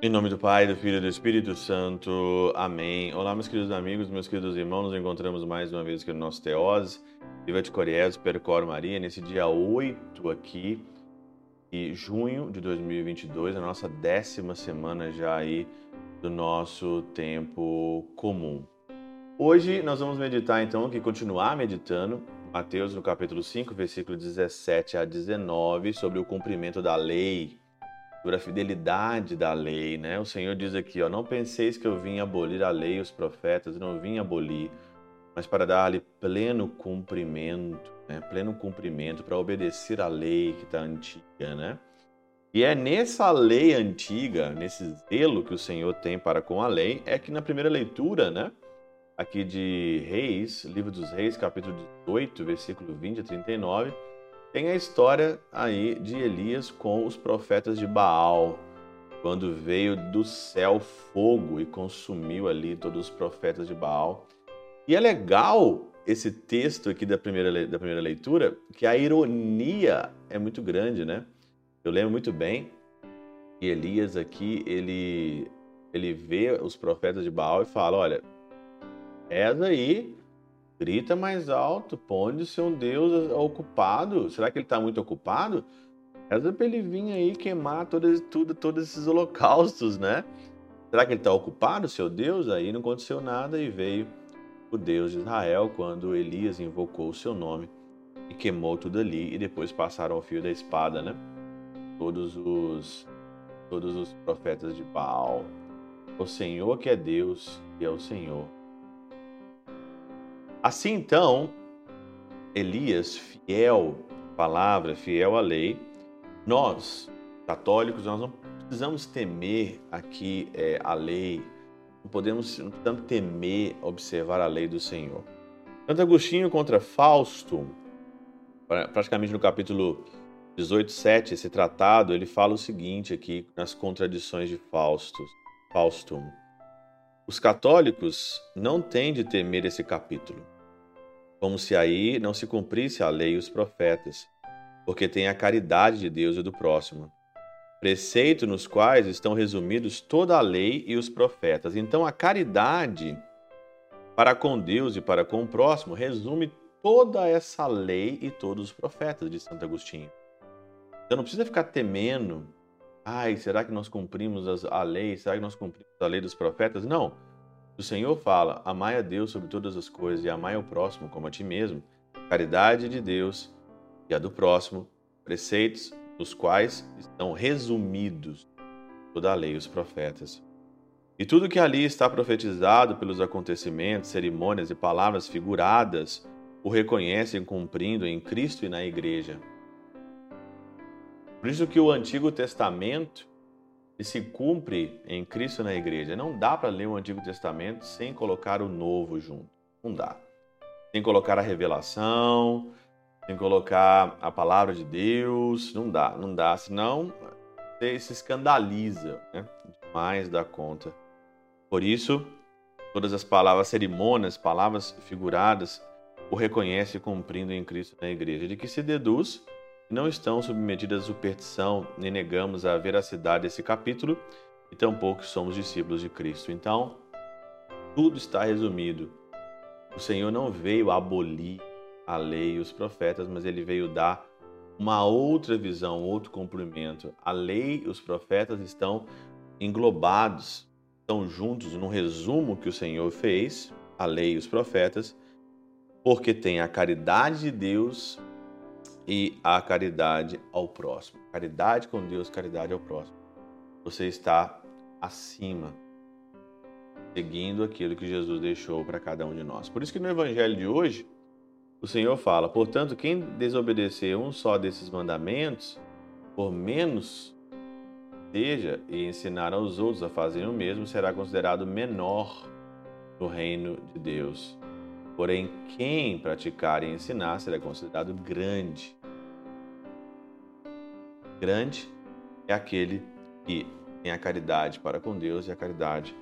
Em nome do Pai, do Filho e do Espírito Santo. Amém. Olá, meus queridos amigos, meus queridos irmãos. Nos encontramos mais uma vez aqui no nosso Teose. Viva de Coriés, Percor Maria, nesse dia 8 aqui de junho de 2022, a nossa décima semana já aí do nosso tempo comum. Hoje nós vamos meditar então, aqui continuar meditando, Mateus no capítulo 5, versículo 17 a 19, sobre o cumprimento da lei sobre a fidelidade da lei, né? O Senhor diz aqui, ó, não penseis que eu vim abolir a lei e os profetas, não vim abolir, mas para dar-lhe pleno cumprimento, né? Pleno cumprimento para obedecer a lei que está antiga, né? E é nessa lei antiga, nesse zelo que o Senhor tem para com a lei, é que na primeira leitura, né? Aqui de Reis, livro dos Reis, capítulo 18, versículo 20 a 39, tem a história aí de Elias com os profetas de Baal, quando veio do céu fogo e consumiu ali todos os profetas de Baal. E é legal esse texto aqui da primeira, da primeira leitura, que a ironia é muito grande, né? Eu lembro muito bem que Elias aqui, ele, ele vê os profetas de Baal e fala, olha, reza aí Grita mais alto, pode ser um Deus ocupado. Será que ele está muito ocupado? Reza para ele vir aí queimar todos, tudo, todos esses holocaustos, né? Será que ele está ocupado, seu Deus? Aí não aconteceu nada e veio o Deus de Israel quando Elias invocou o seu nome e queimou tudo ali e depois passaram o fio da espada, né? Todos os todos os profetas de Baal. O Senhor que é Deus e é o Senhor Assim então, Elias, fiel à palavra, fiel à lei, nós, católicos, nós não precisamos temer aqui é, a lei, não podemos não precisamos temer observar a lei do Senhor. Santo Agostinho contra Fausto, praticamente no capítulo 18, 7, esse tratado, ele fala o seguinte aqui nas contradições de Fausto. Fausto. Os católicos não têm de temer esse capítulo, como se aí não se cumprisse a lei e os profetas, porque tem a caridade de Deus e do próximo, preceito nos quais estão resumidos toda a lei e os profetas. Então, a caridade para com Deus e para com o próximo resume toda essa lei e todos os profetas de Santo Agostinho. Então, não precisa ficar temendo ai, será que nós cumprimos a lei? Será que nós cumprimos a lei dos profetas? Não. O Senhor fala: amai a Deus sobre todas as coisas e amai o próximo como a ti mesmo. Caridade de Deus e a do próximo, preceitos dos quais estão resumidos toda a lei e os profetas. E tudo que ali está profetizado pelos acontecimentos, cerimônias e palavras figuradas o reconhecem cumprindo em Cristo e na Igreja. Por isso que o Antigo Testamento se cumpre em Cristo na igreja. Não dá para ler o Antigo Testamento sem colocar o Novo junto. Não dá. Sem colocar a revelação, sem colocar a palavra de Deus. Não dá, não dá. Senão você se escandaliza né? demais da conta. Por isso, todas as palavras cerimônias, palavras figuradas, o reconhece cumprindo em Cristo na igreja, de que se deduz não estão submetidas à superstição, nem negamos a veracidade desse capítulo, e tampouco somos discípulos de Cristo. Então, tudo está resumido. O Senhor não veio abolir a lei e os profetas, mas ele veio dar uma outra visão, outro cumprimento. A lei e os profetas estão englobados, estão juntos no resumo que o Senhor fez, a lei e os profetas, porque tem a caridade de Deus e a caridade ao próximo. Caridade com Deus, caridade ao próximo. Você está acima, seguindo aquilo que Jesus deixou para cada um de nós. Por isso que no evangelho de hoje, o Senhor fala: "Portanto, quem desobedecer um só desses mandamentos, por menos seja e ensinar aos outros a fazerem o mesmo, será considerado menor no reino de Deus. Porém, quem praticar e ensinar será considerado grande Grande é aquele que tem a caridade para com Deus e a caridade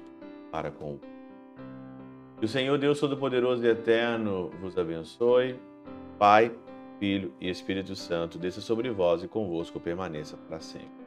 para com o Que o Senhor Deus Todo-Poderoso e Eterno vos abençoe, Pai, Filho e Espírito Santo, desça sobre vós e convosco permaneça para sempre.